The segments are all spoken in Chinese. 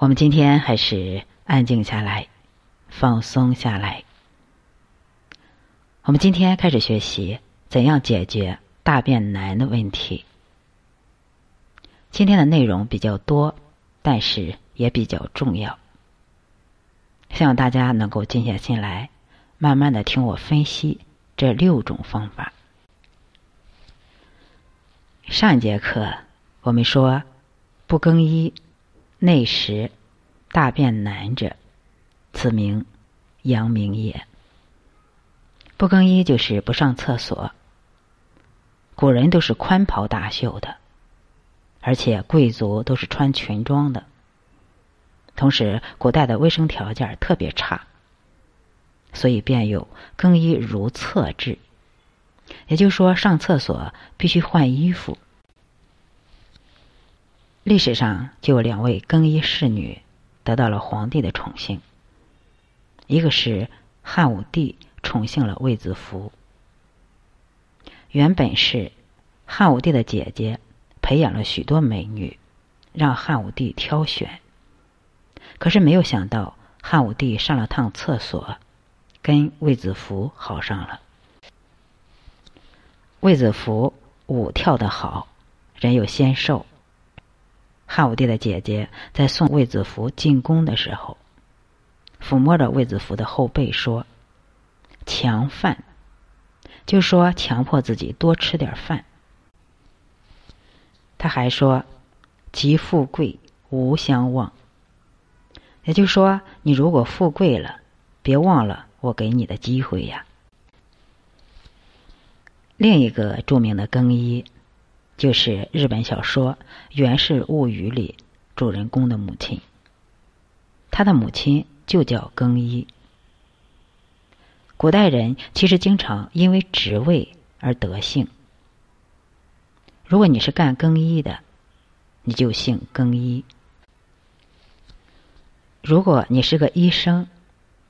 我们今天还是安静下来，放松下来。我们今天开始学习怎样解决大便难的问题。今天的内容比较多，但是也比较重要，希望大家能够静下心来，慢慢的听我分析这六种方法。上一节课我们说，不更衣。内食大便难者，此名阳明也。不更衣就是不上厕所。古人都是宽袍大袖的，而且贵族都是穿裙装的。同时，古代的卫生条件特别差，所以便有更衣如厕制。也就是说，上厕所必须换衣服。历史上就有两位更衣侍女得到了皇帝的宠幸，一个是汉武帝宠幸了卫子夫。原本是汉武帝的姐姐培养了许多美女，让汉武帝挑选。可是没有想到汉武帝上了趟厕所，跟卫子夫好上了。卫子夫舞跳得好，人又纤瘦。汉武帝的姐姐在送卫子夫进宫的时候，抚摸着卫子夫的后背说：“强饭，就说强迫自己多吃点饭。”他还说：“极富贵无相忘。”也就是说，你如果富贵了，别忘了我给你的机会呀。另一个著名的更衣。就是日本小说《源氏物语》里主人公的母亲，他的母亲就叫更衣。古代人其实经常因为职位而得姓。如果你是干更衣的，你就姓更衣；如果你是个医生，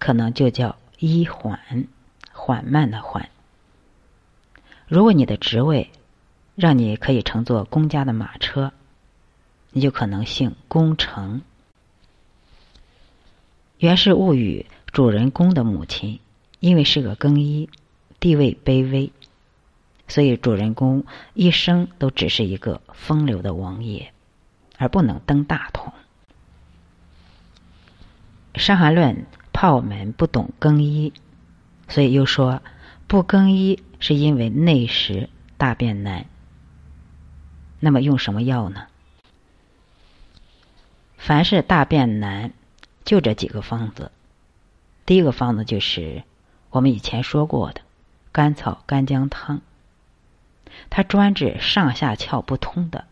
可能就叫医缓，缓慢的缓。如果你的职位，让你可以乘坐公家的马车，你就可能姓公程。《源氏物语》主人公的母亲，因为是个更衣，地位卑微，所以主人公一生都只是一个风流的王爷，而不能登大统。《伤寒论》怕我们不懂更衣，所以又说不更衣是因为内食大便难。那么用什么药呢？凡是大便难，就这几个方子。第一个方子就是我们以前说过的甘草干姜汤，它专治上下窍不通的，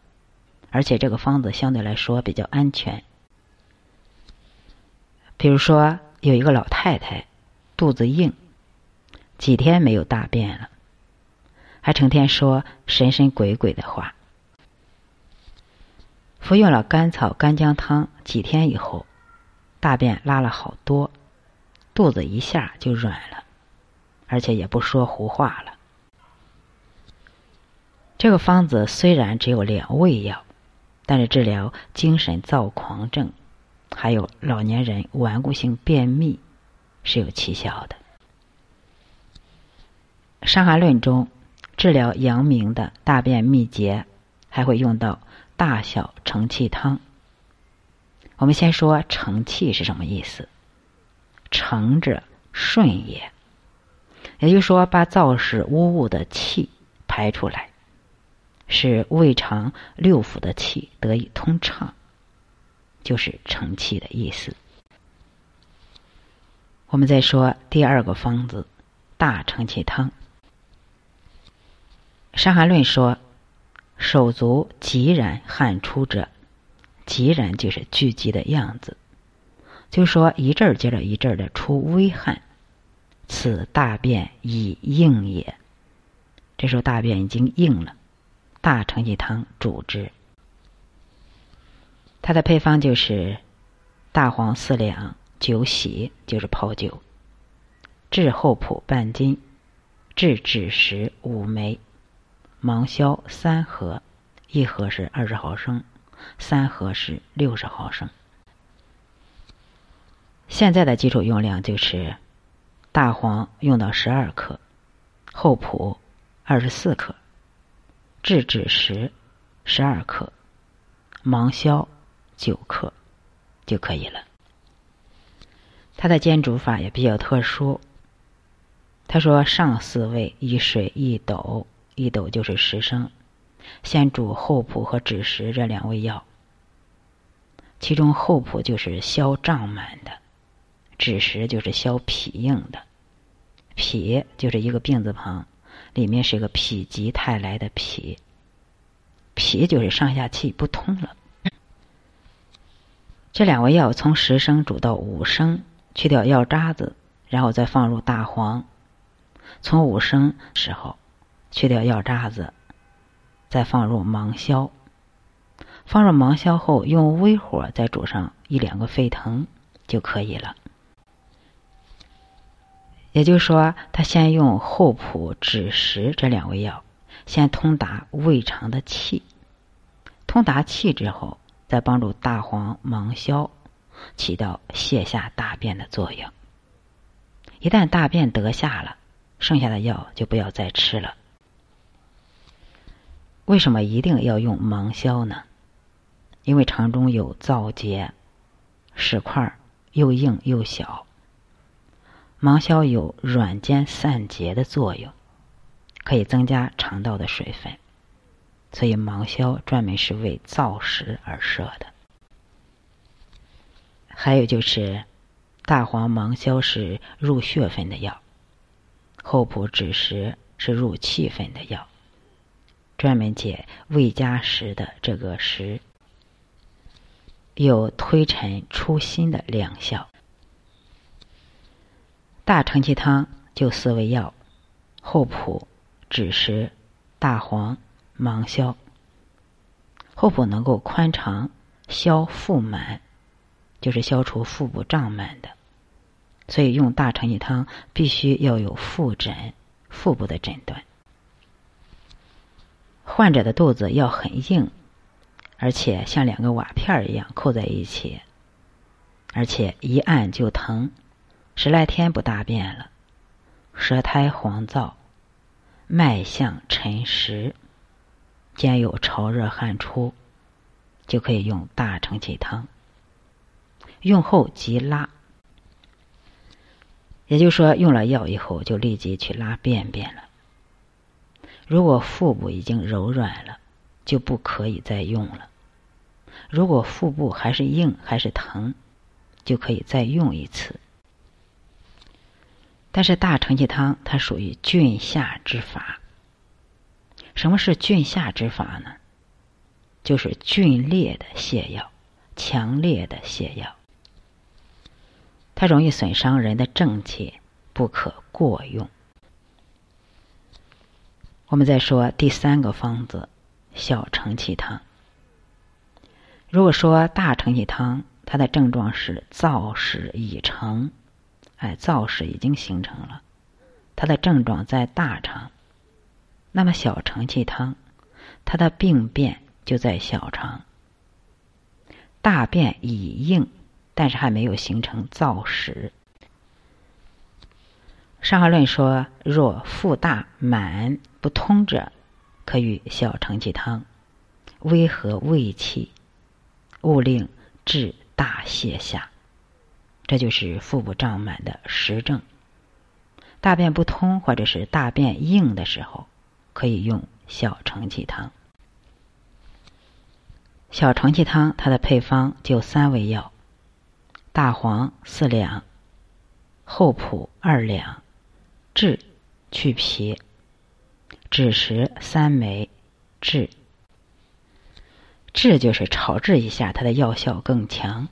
而且这个方子相对来说比较安全。比如说有一个老太太肚子硬，几天没有大便了，还成天说神神鬼鬼的话。服用了甘草干姜汤几天以后，大便拉了好多，肚子一下就软了，而且也不说胡话了。这个方子虽然只有两味药，但是治疗精神躁狂症，还有老年人顽固性便秘是有奇效的。《伤寒论》中治疗阳明的大便秘结，还会用到。大小承气汤。我们先说承气是什么意思？承者顺也，也就是说把燥湿污物的气排出来，使胃肠六腑的气得以通畅，就是承气的意思。我们再说第二个方子大承气汤，《伤寒论》说。手足急然汗出者，急然就是聚集的样子，就说一阵儿接着一阵儿的出微汗，此大便已硬也。这时候大便已经硬了，大承气汤主之。它的配方就是大黄四两，酒洗就是泡酒，炙厚朴半斤，炙枳实五枚。芒硝三盒，一盒是二十毫升，三盒是六十毫升。现在的基础用量就是大黄用到十二克，厚朴二十四克，制枳实十二克，芒硝九克就可以了。它的煎煮法也比较特殊。他说：“上四味以水一斗，一斗就是十升，先煮厚朴和枳实这两味药。其中厚朴就是消胀满的。”枳实就是消脾硬的，脾就是一个病字旁，里面是一个否极泰来的脾，脾就是上下气不通了。这两味药从十升煮到五升，去掉药渣子，然后再放入大黄；从五升时候去掉药渣子，再放入芒硝。放入芒硝后，用微火再煮上一两个沸腾就可以了。也就是说，他先用厚朴、枳实这两味药，先通达胃肠的气，通达气之后，再帮助大黄、芒硝起到泻下大便的作用。一旦大便得下了，剩下的药就不要再吃了。为什么一定要用芒硝呢？因为肠中有燥结，石块又硬又小。芒硝有软坚散结的作用，可以增加肠道的水分，所以芒硝专门是为燥食而设的。还有就是，大黄、芒硝是入血分的药，厚朴、枳实是入气分的药，专门解胃加食的这个食，有推陈出新的疗效。大承气汤就四味药：厚朴、枳实、大黄、芒硝。厚朴能够宽肠、消腹满，就是消除腹部胀满的。所以用大承气汤必须要有腹诊、腹部的诊断。患者的肚子要很硬，而且像两个瓦片一样扣在一起，而且一按就疼。十来天不大便了，舌苔黄燥，脉象沉实，兼有潮热汗出，就可以用大承气汤。用后即拉，也就是说，用了药以后就立即去拉便便了。如果腹部已经柔软了，就不可以再用了。如果腹部还是硬还是疼，就可以再用一次。但是大承气汤它属于峻下之法。什么是峻下之法呢？就是峻烈的泻药，强烈的泻药，它容易损伤人的正气，不可过用。我们再说第三个方子小承气汤。如果说大承气汤，它的症状是燥屎已成。哎，燥屎已经形成了，它的症状在大肠。那么小承气汤，它的病变就在小肠。大便已硬，但是还没有形成燥屎。《伤寒论》说：若腹大满不通者，可与小承气汤，微和胃气，勿令至大泻下。这就是腹部胀满的实症。大便不通或者是大便硬的时候，可以用小承气汤。小承气汤它的配方就三味药：大黄四两，厚朴二两，治去皮，枳实三枚，治。治就是炒制一下，它的药效更强。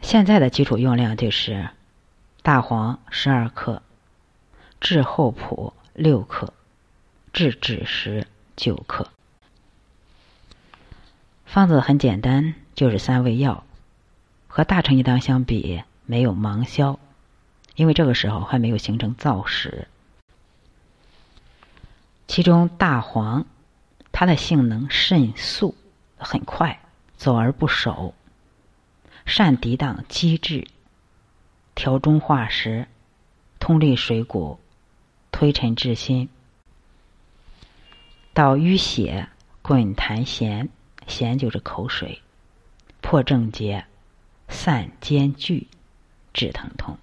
现在的基础用量就是大黄十二克，炙厚朴六克，炙枳实九克。方子很简单，就是三味药。和大承气汤相比，没有芒硝，因为这个时候还没有形成燥屎。其中大黄，它的性能甚速，很快，走而不守。善抵挡积滞，调中化实，通利水谷，推陈至新。导淤血，滚痰涎，涎就是口水，破症结，散兼聚，治疼痛，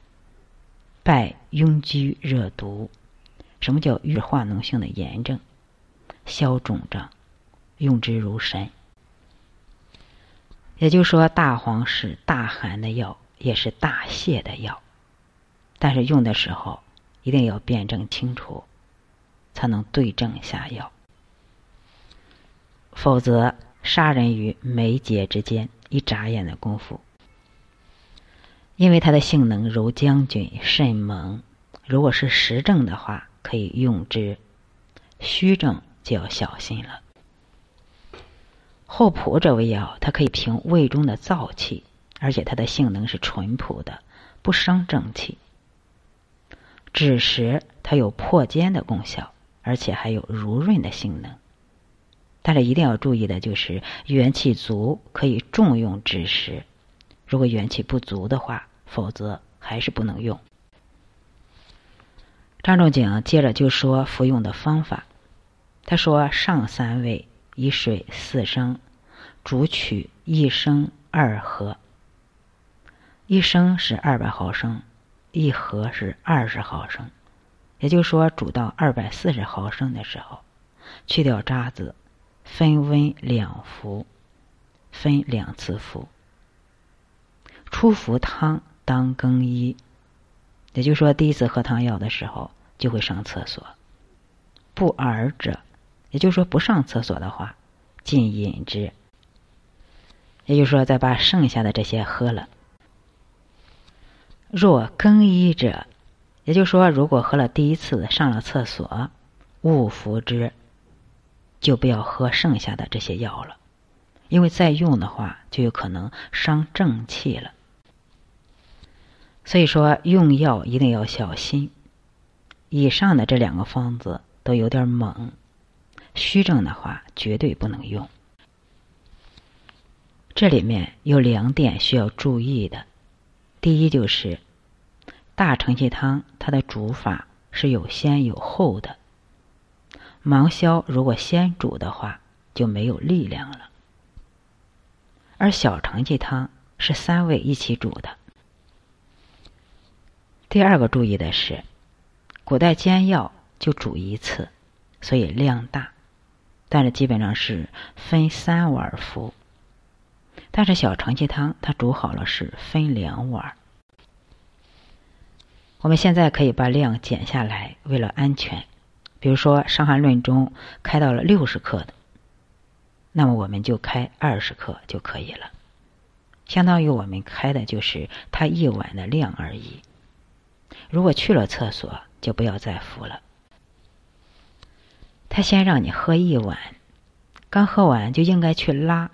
败痈疽热毒。什么叫郁化脓性的炎症？消肿胀，用之如神。也就是说，大黄是大寒的药，也是大泻的药，但是用的时候一定要辩证清楚，才能对症下药。否则，杀人于眉睫之间，一眨眼的功夫。因为它的性能如将军，甚猛。如果是实症的话，可以用之；虚症就要小心了。厚朴这味药，它可以平胃中的燥气，而且它的性能是淳朴的，不伤正气。枳实它有破坚的功效，而且还有濡润的性能。但是一定要注意的就是，元气足可以重用枳实，如果元气不足的话，否则还是不能用。张仲景接着就说服用的方法，他说上三味。以水四升，煮取一升二合。一升是二百毫升，一合是二十毫升。也就是说，煮到二百四十毫升的时候，去掉渣子，分温两服，分两次服。初服汤当更衣，也就是说，第一次喝汤药的时候就会上厕所。不尔者。也就是说，不上厕所的话，禁饮之。也就是说，再把剩下的这些喝了。若更衣者，也就是说，如果喝了第一次上了厕所，勿服之，就不要喝剩下的这些药了，因为再用的话，就有可能伤正气了。所以说，用药一定要小心。以上的这两个方子都有点猛。虚症的话，绝对不能用。这里面有两点需要注意的。第一就是大承气汤，它的煮法是有先有后的。芒硝如果先煮的话，就没有力量了。而小承气汤是三味一起煮的。第二个注意的是，古代煎药就煮一次，所以量大。但是基本上是分三碗服，但是小承气汤它煮好了是分两碗。我们现在可以把量减下来，为了安全。比如说《伤寒论》中开到了六十克的，那么我们就开二十克就可以了，相当于我们开的就是它一碗的量而已。如果去了厕所，就不要再服了。他先让你喝一碗，刚喝完就应该去拉。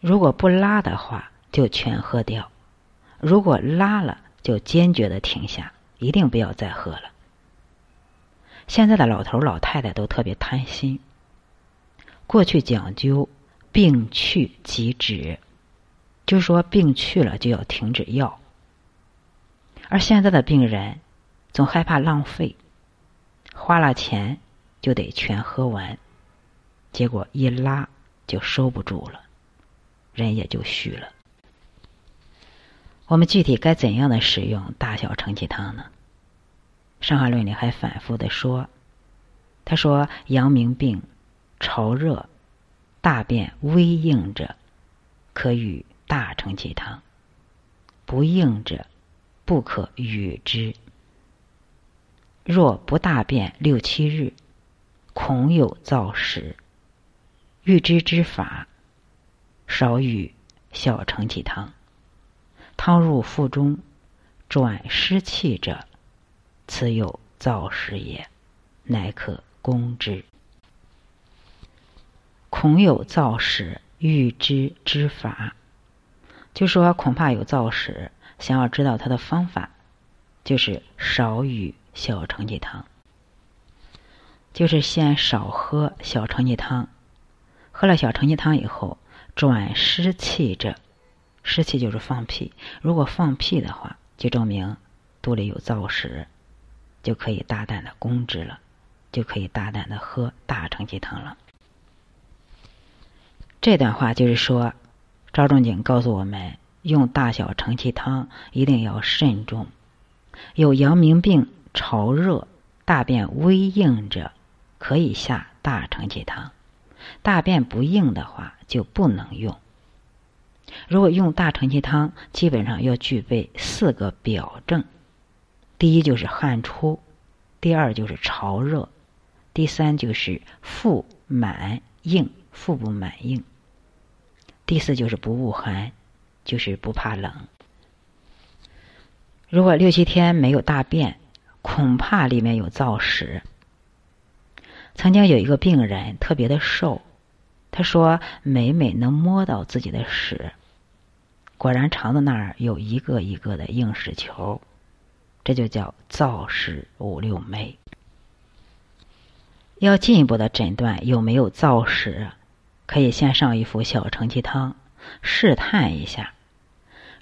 如果不拉的话，就全喝掉；如果拉了，就坚决的停下，一定不要再喝了。现在的老头老太太都特别贪心，过去讲究病去即止，就说病去了就要停止药，而现在的病人总害怕浪费。花了钱就得全喝完，结果一拉就收不住了，人也就虚了。我们具体该怎样的使用大小承气汤呢？《伤寒论》里还反复的说，他说：阳明病潮热，大便微硬者，可与大承气汤；不硬者，不可与之。若不大便六七日，恐有燥实，欲知之法，少与小承气汤。汤入腹中，转湿气者，此有燥实也，乃可攻之。恐有燥实，欲知之法，就说恐怕有燥实，想要知道它的方法，就是少与。小承气汤，就是先少喝小承气汤，喝了小承气汤以后，转湿气者，湿气就是放屁。如果放屁的话，就证明肚里有燥屎，就可以大胆的攻之了，就可以大胆的喝大承气汤了。这段话就是说，赵仲景告诉我们，用大小承气汤一定要慎重。有阳明病、潮热、大便微硬者，可以下大承气汤；大便不硬的话，就不能用。如果用大承气汤，基本上要具备四个表证：第一就是汗出，第二就是潮热，第三就是腹满硬，腹部满硬；第四就是不恶寒，就是不怕冷。如果六七天没有大便，恐怕里面有燥屎。曾经有一个病人特别的瘦，他说每每能摸到自己的屎。果然，肠子那儿有一个一个的硬屎球，这就叫燥屎五六枚。要进一步的诊断有没有燥屎，可以先上一副小承气汤，试探一下。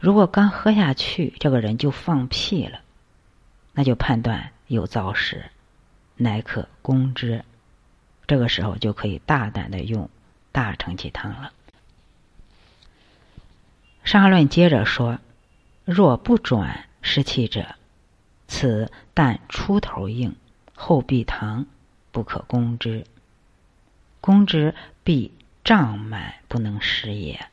如果刚喝下去，这个人就放屁了，那就判断有燥湿，乃可攻之。这个时候就可以大胆的用大承气汤了。《伤寒论》接着说：“若不转湿气者，此但出头硬，后闭堂，不可攻之。攻之必胀满，不能食也。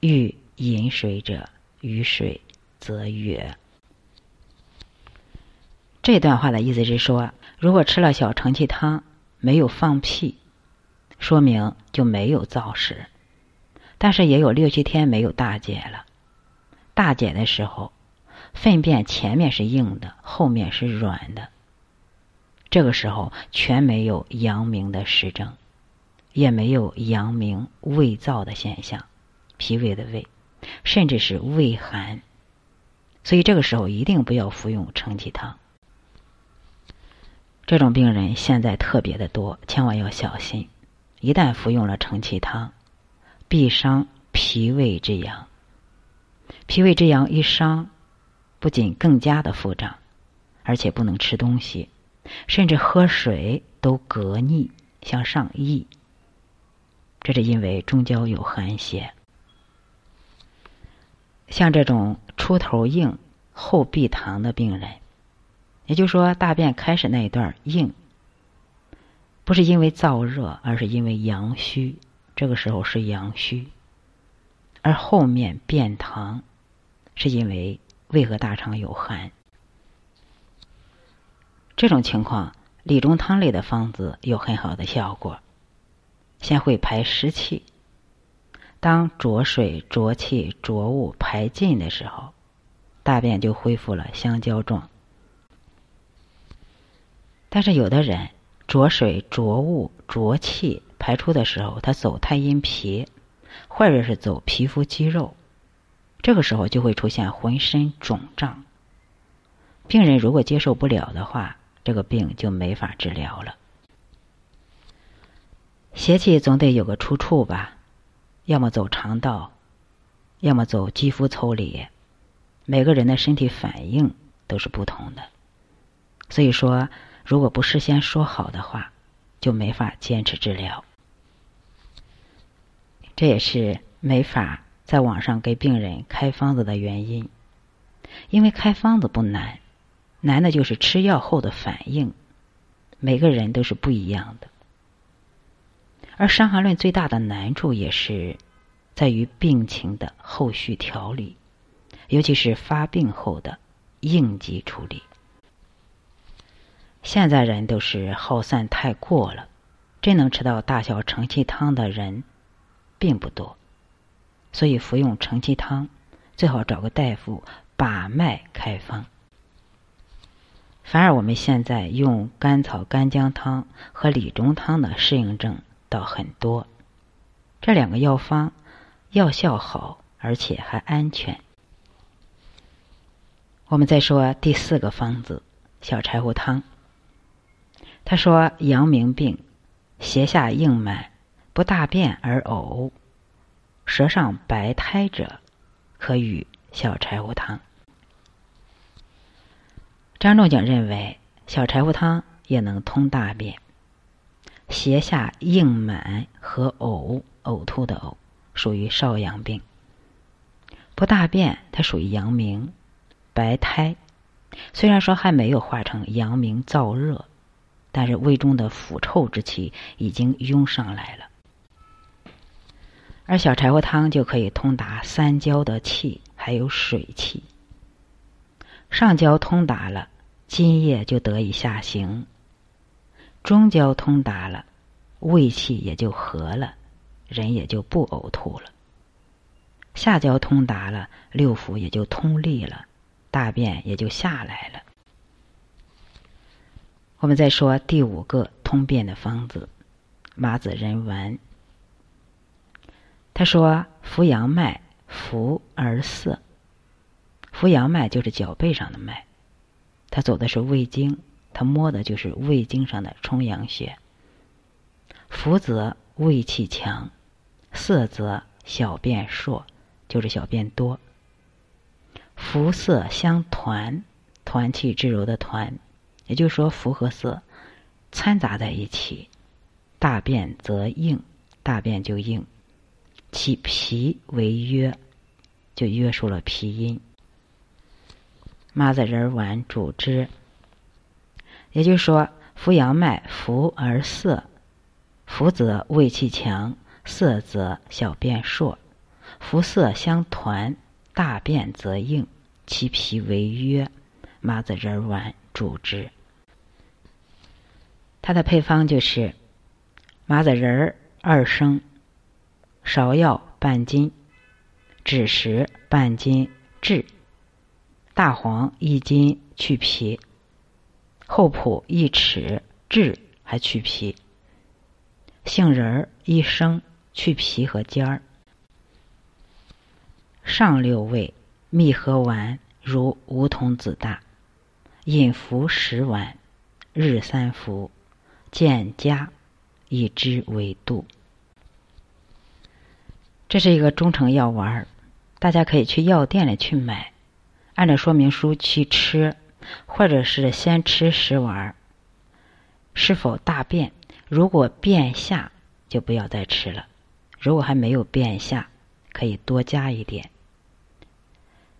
欲饮水者，与水则悦。”这段话的意思是说，如果吃了小承气汤没有放屁，说明就没有燥屎。但是也有六七天没有大解了，大解的时候，粪便前面是硬的，后面是软的。这个时候全没有阳明的实证，也没有阳明胃燥的现象，脾胃的胃，甚至是胃寒。所以这个时候一定不要服用承气汤。这种病人现在特别的多，千万要小心，一旦服用了承气汤。必伤脾胃之阳，脾胃之阳一伤，不仅更加的腹胀，而且不能吃东西，甚至喝水都隔逆，向上溢。这是因为中焦有寒邪。像这种出头硬、后闭堂的病人，也就是说大便开始那一段硬，不是因为燥热，而是因为阳虚。这个时候是阳虚，而后面便溏，是因为胃和大肠有寒。这种情况，理中汤类的方子有很好的效果，先会排湿气。当浊水、浊气、浊物排尽的时候，大便就恢复了香蕉状。但是有的人浊水、浊物、浊气。排出的时候，他走太阴脾，或者是走皮肤肌肉，这个时候就会出现浑身肿胀。病人如果接受不了的话，这个病就没法治疗了。邪气总得有个出处吧，要么走肠道，要么走肌肤抽离。每个人的身体反应都是不同的，所以说，如果不事先说好的话，就没法坚持治疗。这也是没法在网上给病人开方子的原因，因为开方子不难，难的就是吃药后的反应，每个人都是不一样的。而《伤寒论》最大的难处也是在于病情的后续调理，尤其是发病后的应急处理。现在人都是耗散太过了，真能吃到大小承气汤的人。并不多，所以服用承气汤最好找个大夫把脉开方。反而我们现在用甘草干姜汤和理中汤的适应症倒很多，这两个药方药效好，而且还安全。我们再说第四个方子小柴胡汤。他说阳明病，胁下硬满。不大便而呕，舌上白苔者，可与小柴胡汤。张仲景认为，小柴胡汤也能通大便。胁下硬满和呕呕吐的呕，属于少阳病。不大便，它属于阳明。白苔，虽然说还没有化成阳明燥热，但是胃中的腐臭之气已经涌上来了。而小柴胡汤就可以通达三焦的气，还有水气。上焦通达了，津液就得以下行。中焦通达了，胃气也就和了，人也就不呕吐了。下焦通达了，六腑也就通利了，大便也就下来了。我们再说第五个通便的方子——麻子仁丸。他说：“扶阳脉，扶而涩。扶阳脉就是脚背上的脉，他走的是胃经。”他摸的就是胃经上的冲阳穴。浮则胃气强，涩则小便数，就是小便多。浮涩相团，团气之柔的团，也就是说浮和涩掺杂在一起，大便则硬，大便就硬。其脾为约，就约束了脾阴。麻子仁丸主之。也就是说，扶阳脉，扶而涩，扶则胃气强，涩则小便数，浮涩相团，大便则硬，其脾为约，麻子仁丸主之。它的配方就是麻子仁儿二升，芍药半斤，枳实半斤炙，大黄一斤去皮。厚朴一尺，炙还去皮。杏仁儿一升，去皮和尖儿。上六味，蜜合丸如梧桐子大，饮服十丸，日三服，见加，以之为度。这是一个中成药丸儿，大家可以去药店里去买，按照说明书去吃。或者是先吃食丸，是否大便？如果便下，就不要再吃了；如果还没有便下，可以多加一点。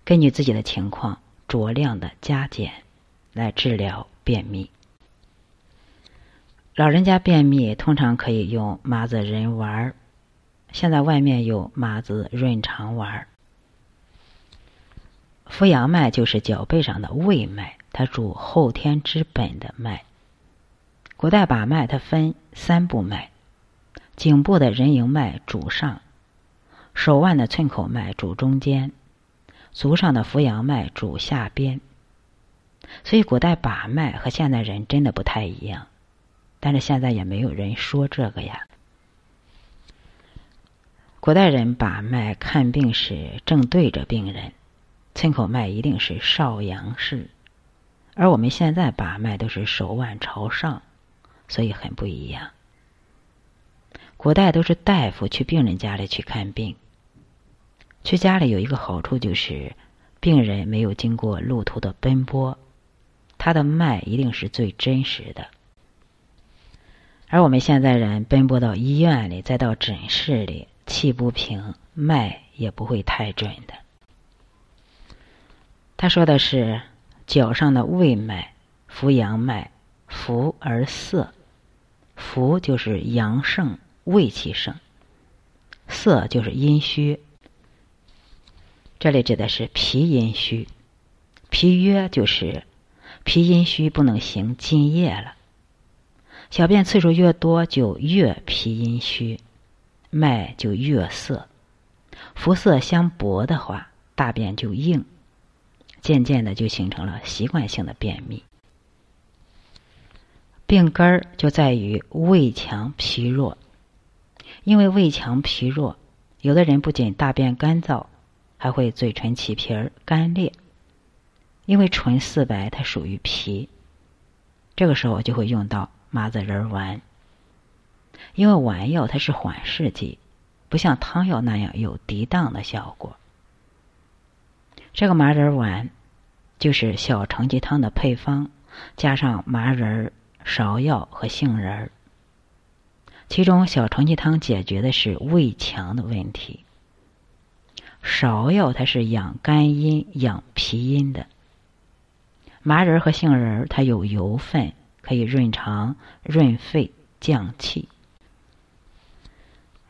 根据自己的情况，酌量的加减来治疗便秘。老人家便秘通常可以用麻子仁丸现在外面有麻子润肠丸扶阳脉就是脚背上的胃脉。它主后天之本的脉。古代把脉，它分三部脉：颈部的人迎脉主上，手腕的寸口脉主中间，足上的扶阳脉主下边。所以古代把脉和现代人真的不太一样，但是现在也没有人说这个呀。古代人把脉看病时正对着病人，寸口脉一定是少阳式。而我们现在把脉都是手腕朝上，所以很不一样。古代都是大夫去病人家里去看病，去家里有一个好处就是，病人没有经过路途的奔波，他的脉一定是最真实的。而我们现在人奔波到医院里，再到诊室里，气不平，脉也不会太准的。他说的是。脚上的胃脉，扶阳脉，扶而涩，扶就是阳盛，胃气盛；涩就是阴虚。这里指的是脾阴虚，脾约就是脾阴虚，不能行津液了。小便次数越多，就越脾阴虚，脉就越涩。浮涩相搏的话，大便就硬。渐渐的就形成了习惯性的便秘，病根儿就在于胃强脾弱。因为胃强脾弱，有的人不仅大便干燥，还会嘴唇起皮儿、干裂。因为纯四白它属于脾，这个时候就会用到麻子仁丸。因为丸药它是缓释剂，不像汤药那样有涤荡的效果。这个麻仁丸就是小承气汤的配方，加上麻仁、芍药和杏仁。其中小承气汤解决的是胃强的问题，芍药它是养肝阴、养脾阴的，麻仁和杏仁它有油分，可以润肠、润肺、降气。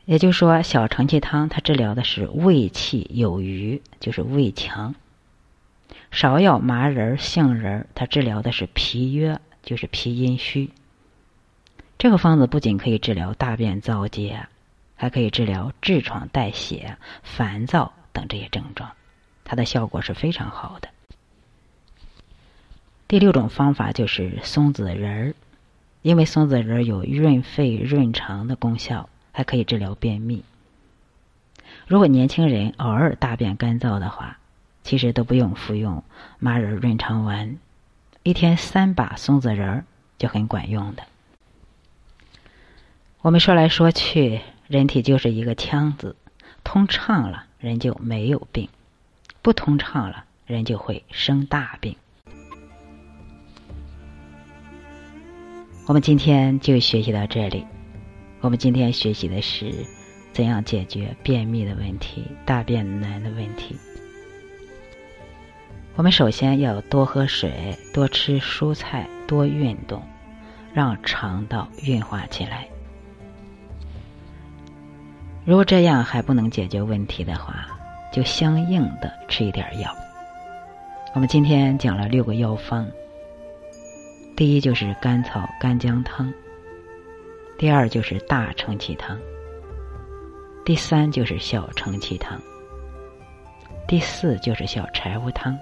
也就是说，小承气汤它治疗的是胃气有余，就是胃强；芍药、麻仁、杏仁它治疗的是脾约，就是脾阴虚。这个方子不仅可以治疗大便燥结，还可以治疗痔疮、带血、烦躁等这些症状，它的效果是非常好的。第六种方法就是松子仁儿，因为松子仁儿有润肺润肠的功效。还可以治疗便秘。如果年轻人偶尔大便干燥的话，其实都不用服用麻仁润肠丸，一天三把松子仁儿就很管用的。我们说来说去，人体就是一个腔子，通畅了人就没有病，不通畅了人就会生大病。我们今天就学习到这里。我们今天学习的是怎样解决便秘的问题、大便难的问题。我们首先要多喝水、多吃蔬菜、多运动，让肠道运化起来。如果这样还不能解决问题的话，就相应的吃一点药。我们今天讲了六个药方，第一就是甘草干姜汤。第二就是大承气汤，第三就是小承气汤，第四就是小柴胡汤，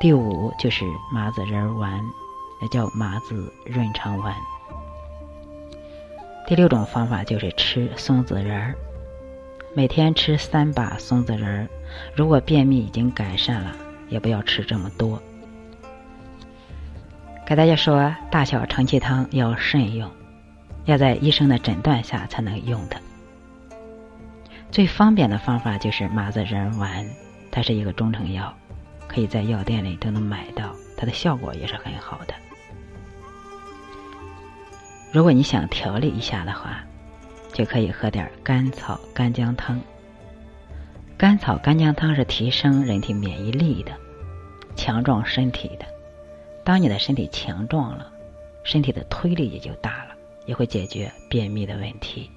第五就是麻子仁丸，也叫麻子润肠丸。第六种方法就是吃松子仁儿，每天吃三把松子仁儿。如果便秘已经改善了，也不要吃这么多。给大家说，大小承气汤要慎用。要在医生的诊断下才能用的。最方便的方法就是麻子仁丸，它是一个中成药，可以在药店里都能买到，它的效果也是很好的。如果你想调理一下的话，就可以喝点甘草干姜汤。甘草干姜汤是提升人体免疫力的，强壮身体的。当你的身体强壮了，身体的推力也就大了。也会解决便秘的问题。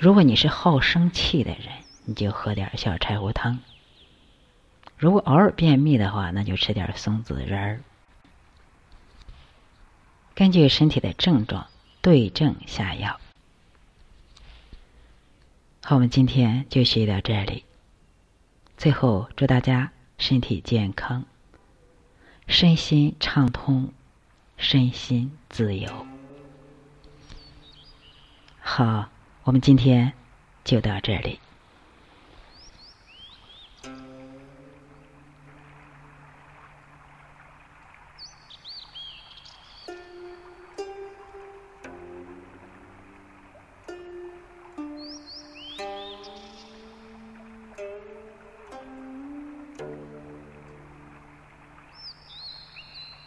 如果你是好生气的人，你就喝点小柴胡汤；如果偶尔便秘的话，那就吃点松子仁儿。根据身体的症状对症下药。好，我们今天就学到这里。最后，祝大家身体健康，身心畅通，身心自由。好，我们今天就到这里。